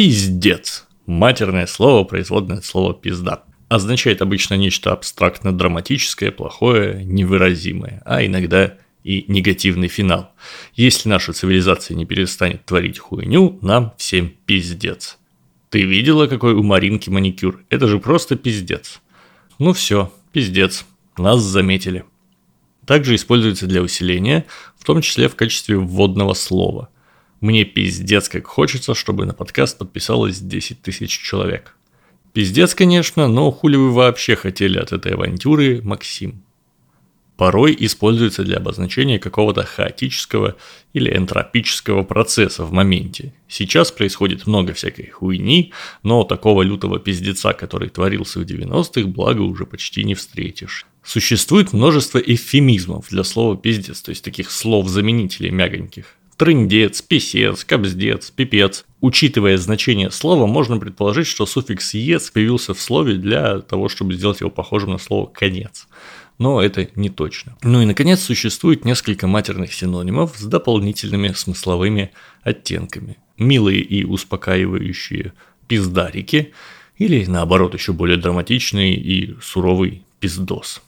Пиздец. Матерное слово, производное от слова пизда. Означает обычно нечто абстрактно-драматическое, плохое, невыразимое, а иногда и негативный финал. Если наша цивилизация не перестанет творить хуйню, нам всем пиздец. Ты видела, какой у Маринки маникюр? Это же просто пиздец. Ну все, пиздец. Нас заметили. Также используется для усиления, в том числе в качестве вводного слова. Мне пиздец как хочется, чтобы на подкаст подписалось 10 тысяч человек. Пиздец, конечно, но хули вы вообще хотели от этой авантюры, Максим? порой используется для обозначения какого-то хаотического или энтропического процесса в моменте. Сейчас происходит много всякой хуйни, но такого лютого пиздеца, который творился в 90-х, благо уже почти не встретишь. Существует множество эвфемизмов для слова пиздец, то есть таких слов-заменителей мягоньких. Трындец, писец, кобздец, пипец. Учитывая значение слова, можно предположить, что суффикс «ец» появился в слове для того, чтобы сделать его похожим на слово «конец» но это не точно. Ну и, наконец, существует несколько матерных синонимов с дополнительными смысловыми оттенками. Милые и успокаивающие пиздарики или, наоборот, еще более драматичный и суровый пиздос.